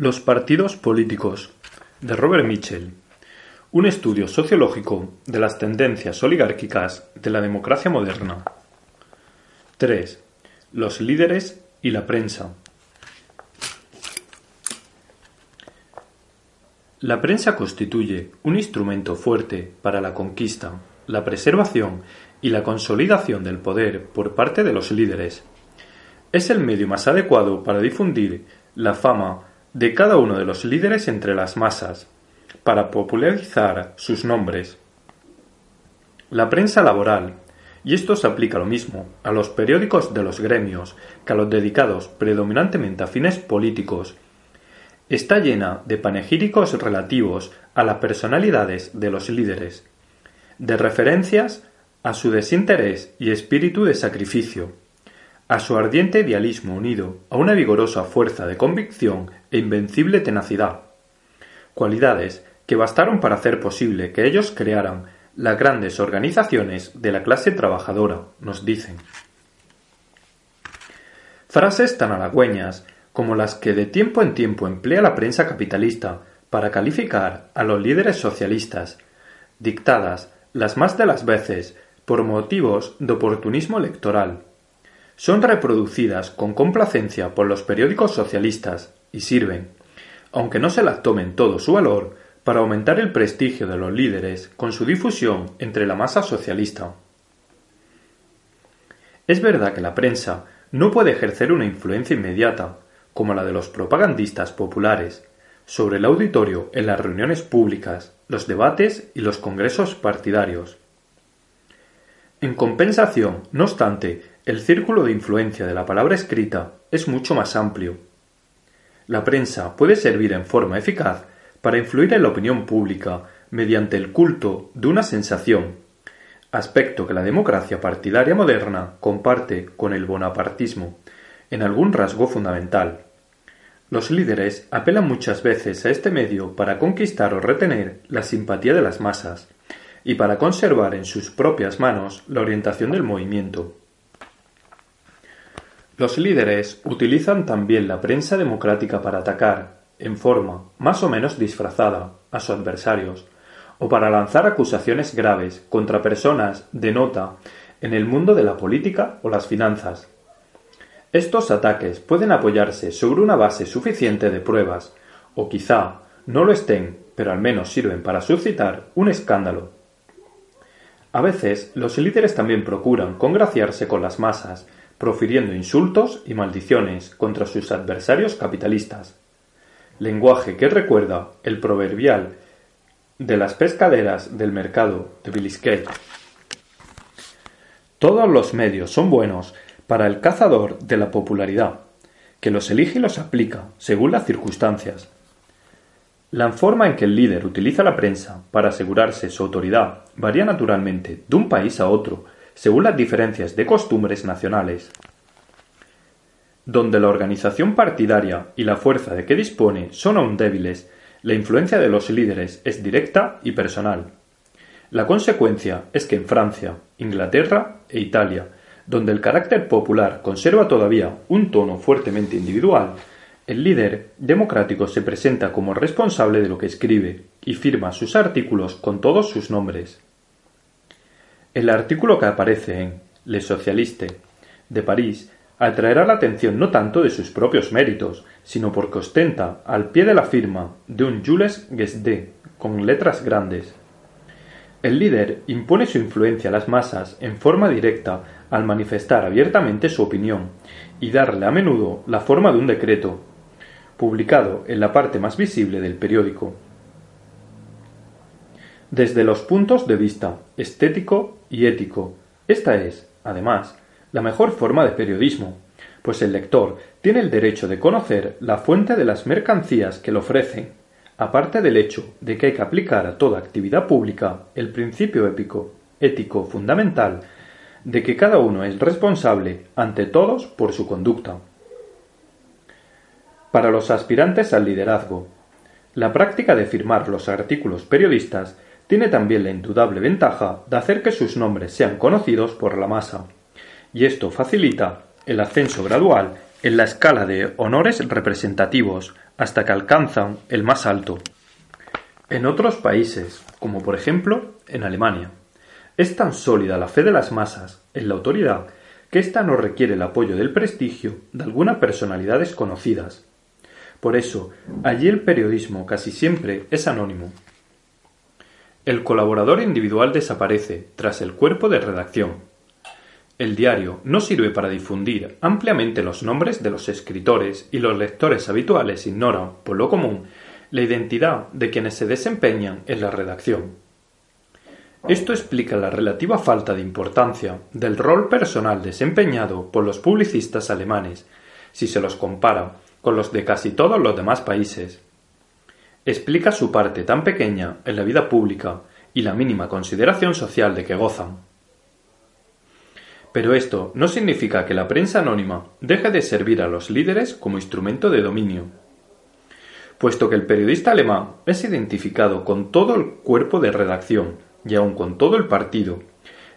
Los partidos políticos, de Robert Mitchell. Un estudio sociológico de las tendencias oligárquicas de la democracia moderna. 3. Los líderes y la prensa. La prensa constituye un instrumento fuerte para la conquista, la preservación y la consolidación del poder por parte de los líderes. Es el medio más adecuado para difundir la fama de cada uno de los líderes entre las masas, para popularizar sus nombres. La prensa laboral, y esto se aplica lo mismo a los periódicos de los gremios que a los dedicados predominantemente a fines políticos, está llena de panegíricos relativos a las personalidades de los líderes, de referencias a su desinterés y espíritu de sacrificio, a su ardiente idealismo unido a una vigorosa fuerza de convicción e invencible tenacidad, cualidades que bastaron para hacer posible que ellos crearan las grandes organizaciones de la clase trabajadora, nos dicen. Frases tan halagüeñas como las que de tiempo en tiempo emplea la prensa capitalista para calificar a los líderes socialistas, dictadas las más de las veces por motivos de oportunismo electoral, son reproducidas con complacencia por los periódicos socialistas y sirven, aunque no se las tomen todo su valor, para aumentar el prestigio de los líderes con su difusión entre la masa socialista. Es verdad que la prensa no puede ejercer una influencia inmediata, como la de los propagandistas populares, sobre el auditorio en las reuniones públicas, los debates y los congresos partidarios. En compensación, no obstante, el círculo de influencia de la palabra escrita es mucho más amplio. La prensa puede servir en forma eficaz para influir en la opinión pública mediante el culto de una sensación, aspecto que la democracia partidaria moderna comparte con el bonapartismo en algún rasgo fundamental. Los líderes apelan muchas veces a este medio para conquistar o retener la simpatía de las masas y para conservar en sus propias manos la orientación del movimiento. Los líderes utilizan también la prensa democrática para atacar, en forma más o menos disfrazada, a sus adversarios, o para lanzar acusaciones graves contra personas de nota en el mundo de la política o las finanzas, estos ataques pueden apoyarse sobre una base suficiente de pruebas, o quizá no lo estén, pero al menos sirven para suscitar un escándalo. A veces, los líderes también procuran congraciarse con las masas, profiriendo insultos y maldiciones contra sus adversarios capitalistas. Lenguaje que recuerda el proverbial de las pescaderas del mercado de Billiskey. Todos los medios son buenos para el cazador de la popularidad, que los elige y los aplica según las circunstancias. La forma en que el líder utiliza la prensa para asegurarse su autoridad varía naturalmente de un país a otro según las diferencias de costumbres nacionales. Donde la organización partidaria y la fuerza de que dispone son aún débiles, la influencia de los líderes es directa y personal. La consecuencia es que en Francia, Inglaterra e Italia donde el carácter popular conserva todavía un tono fuertemente individual, el líder democrático se presenta como responsable de lo que escribe y firma sus artículos con todos sus nombres. El artículo que aparece en Le Socialiste de París atraerá la atención no tanto de sus propios méritos, sino porque ostenta al pie de la firma de un Jules Guesde con letras grandes. El líder impone su influencia a las masas en forma directa al manifestar abiertamente su opinión y darle a menudo la forma de un decreto, publicado en la parte más visible del periódico. Desde los puntos de vista estético y ético, esta es, además, la mejor forma de periodismo, pues el lector tiene el derecho de conocer la fuente de las mercancías que le ofrecen, aparte del hecho de que hay que aplicar a toda actividad pública el principio épico, ético fundamental de que cada uno es responsable ante todos por su conducta. Para los aspirantes al liderazgo, la práctica de firmar los artículos periodistas tiene también la indudable ventaja de hacer que sus nombres sean conocidos por la masa, y esto facilita el ascenso gradual en la escala de honores representativos hasta que alcanzan el más alto. En otros países, como por ejemplo en Alemania, es tan sólida la fe de las masas en la autoridad que ésta no requiere el apoyo del prestigio de algunas personalidades conocidas. Por eso, allí el periodismo casi siempre es anónimo. El colaborador individual desaparece tras el cuerpo de redacción. El diario no sirve para difundir ampliamente los nombres de los escritores y los lectores habituales ignoran, por lo común, la identidad de quienes se desempeñan en la redacción. Esto explica la relativa falta de importancia del rol personal desempeñado por los publicistas alemanes, si se los compara con los de casi todos los demás países. Explica su parte tan pequeña en la vida pública y la mínima consideración social de que gozan. Pero esto no significa que la prensa anónima deje de servir a los líderes como instrumento de dominio. Puesto que el periodista alemán es identificado con todo el cuerpo de redacción y aun con todo el partido.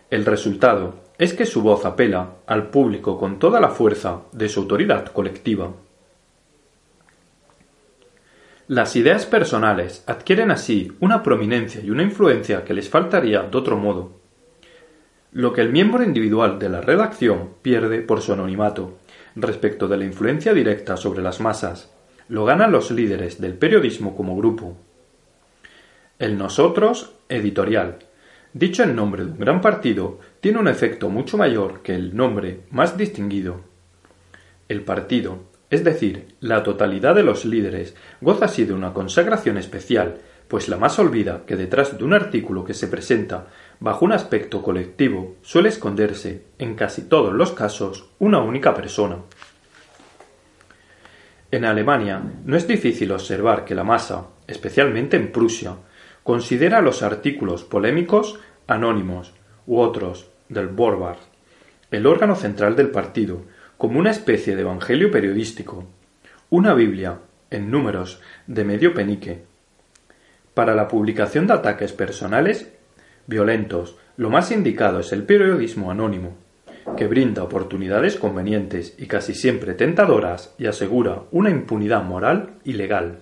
El resultado es que su voz apela al público con toda la fuerza de su autoridad colectiva. Las ideas personales adquieren así una prominencia y una influencia que les faltaría de otro modo. Lo que el miembro individual de la redacción pierde por su anonimato respecto de la influencia directa sobre las masas, lo ganan los líderes del periodismo como grupo. El nosotros editorial, dicho en nombre de un gran partido, tiene un efecto mucho mayor que el nombre más distinguido. El partido, es decir, la totalidad de los líderes, goza así de una consagración especial, pues la más olvida que detrás de un artículo que se presenta bajo un aspecto colectivo suele esconderse, en casi todos los casos, una única persona. En Alemania no es difícil observar que la masa, especialmente en Prusia, Considera los artículos polémicos anónimos u otros del Borbard, el órgano central del partido, como una especie de evangelio periodístico, una Biblia en números de medio penique. Para la publicación de ataques personales violentos, lo más indicado es el periodismo anónimo, que brinda oportunidades convenientes y casi siempre tentadoras y asegura una impunidad moral y legal.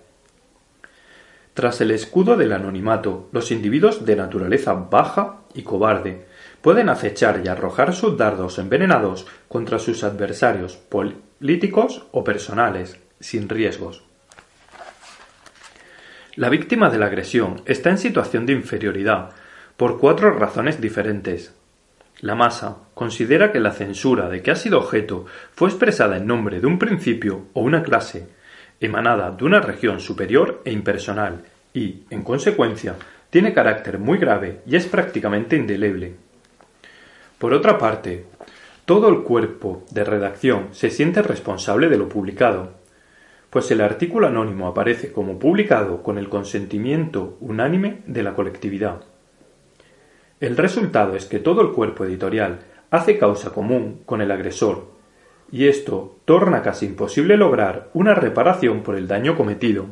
Tras el escudo del anonimato, los individuos de naturaleza baja y cobarde pueden acechar y arrojar sus dardos envenenados contra sus adversarios políticos o personales, sin riesgos. La víctima de la agresión está en situación de inferioridad por cuatro razones diferentes. La masa considera que la censura de que ha sido objeto fue expresada en nombre de un principio o una clase, emanada de una región superior e impersonal, y, en consecuencia, tiene carácter muy grave y es prácticamente indeleble. Por otra parte, todo el cuerpo de redacción se siente responsable de lo publicado, pues el artículo anónimo aparece como publicado con el consentimiento unánime de la colectividad. El resultado es que todo el cuerpo editorial hace causa común con el agresor, y esto torna casi imposible lograr una reparación por el daño cometido.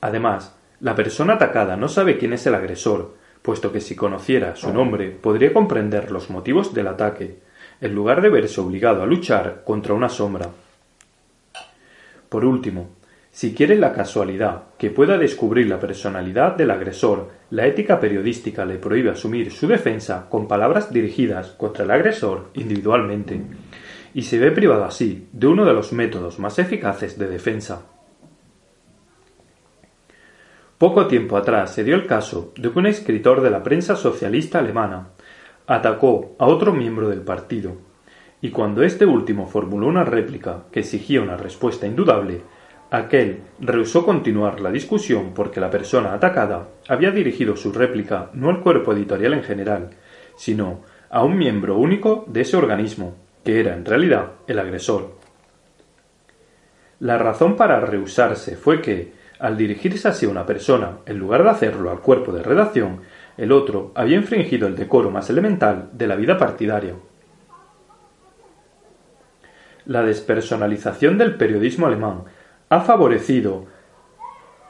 Además, la persona atacada no sabe quién es el agresor, puesto que si conociera su nombre podría comprender los motivos del ataque, en lugar de verse obligado a luchar contra una sombra. Por último, si quiere la casualidad que pueda descubrir la personalidad del agresor, la ética periodística le prohíbe asumir su defensa con palabras dirigidas contra el agresor individualmente, y se ve privado así de uno de los métodos más eficaces de defensa. Poco tiempo atrás se dio el caso de que un escritor de la prensa socialista alemana atacó a otro miembro del partido, y cuando este último formuló una réplica que exigía una respuesta indudable, Aquel rehusó continuar la discusión porque la persona atacada había dirigido su réplica no al cuerpo editorial en general, sino a un miembro único de ese organismo, que era en realidad el agresor. La razón para rehusarse fue que, al dirigirse así a una persona, en lugar de hacerlo al cuerpo de redacción, el otro había infringido el decoro más elemental de la vida partidaria. La despersonalización del periodismo alemán ha favorecido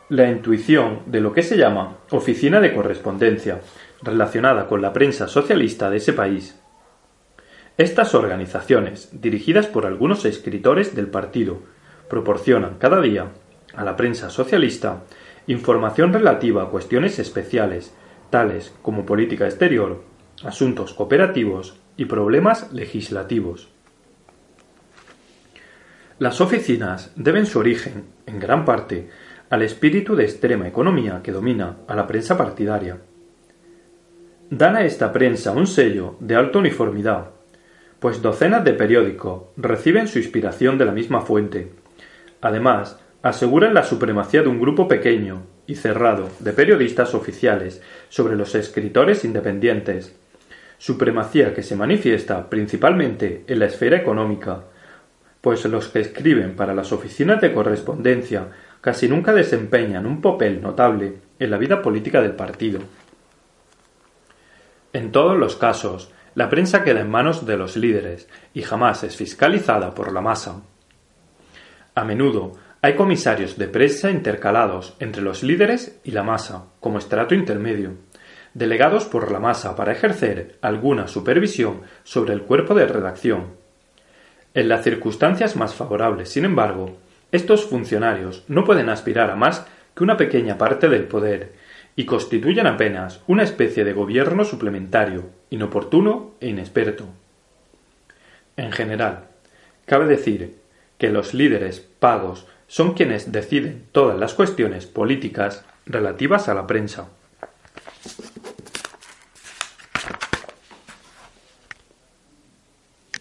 la intuición de lo que se llama oficina de correspondencia, relacionada con la prensa socialista de ese país. Estas organizaciones, dirigidas por algunos escritores del partido, proporcionan cada día a la prensa socialista información relativa a cuestiones especiales, tales como política exterior, asuntos cooperativos y problemas legislativos. Las oficinas deben su origen, en gran parte, al espíritu de extrema economía que domina a la prensa partidaria. Dan a esta prensa un sello de alta uniformidad, pues docenas de periódicos reciben su inspiración de la misma fuente. Además, aseguran la supremacía de un grupo pequeño y cerrado de periodistas oficiales sobre los escritores independientes, supremacía que se manifiesta principalmente en la esfera económica, pues los que escriben para las oficinas de correspondencia casi nunca desempeñan un papel notable en la vida política del partido. En todos los casos, la prensa queda en manos de los líderes y jamás es fiscalizada por la masa. A menudo hay comisarios de prensa intercalados entre los líderes y la masa, como estrato intermedio, delegados por la masa para ejercer alguna supervisión sobre el cuerpo de redacción. En las circunstancias más favorables, sin embargo, estos funcionarios no pueden aspirar a más que una pequeña parte del poder y constituyen apenas una especie de gobierno suplementario, inoportuno e inexperto. En general, cabe decir que los líderes pagos son quienes deciden todas las cuestiones políticas relativas a la prensa.